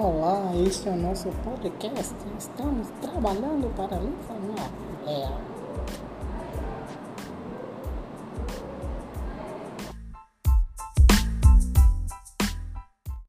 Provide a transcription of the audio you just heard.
Olá, este é o nosso podcast. Estamos trabalhando para lhe informar.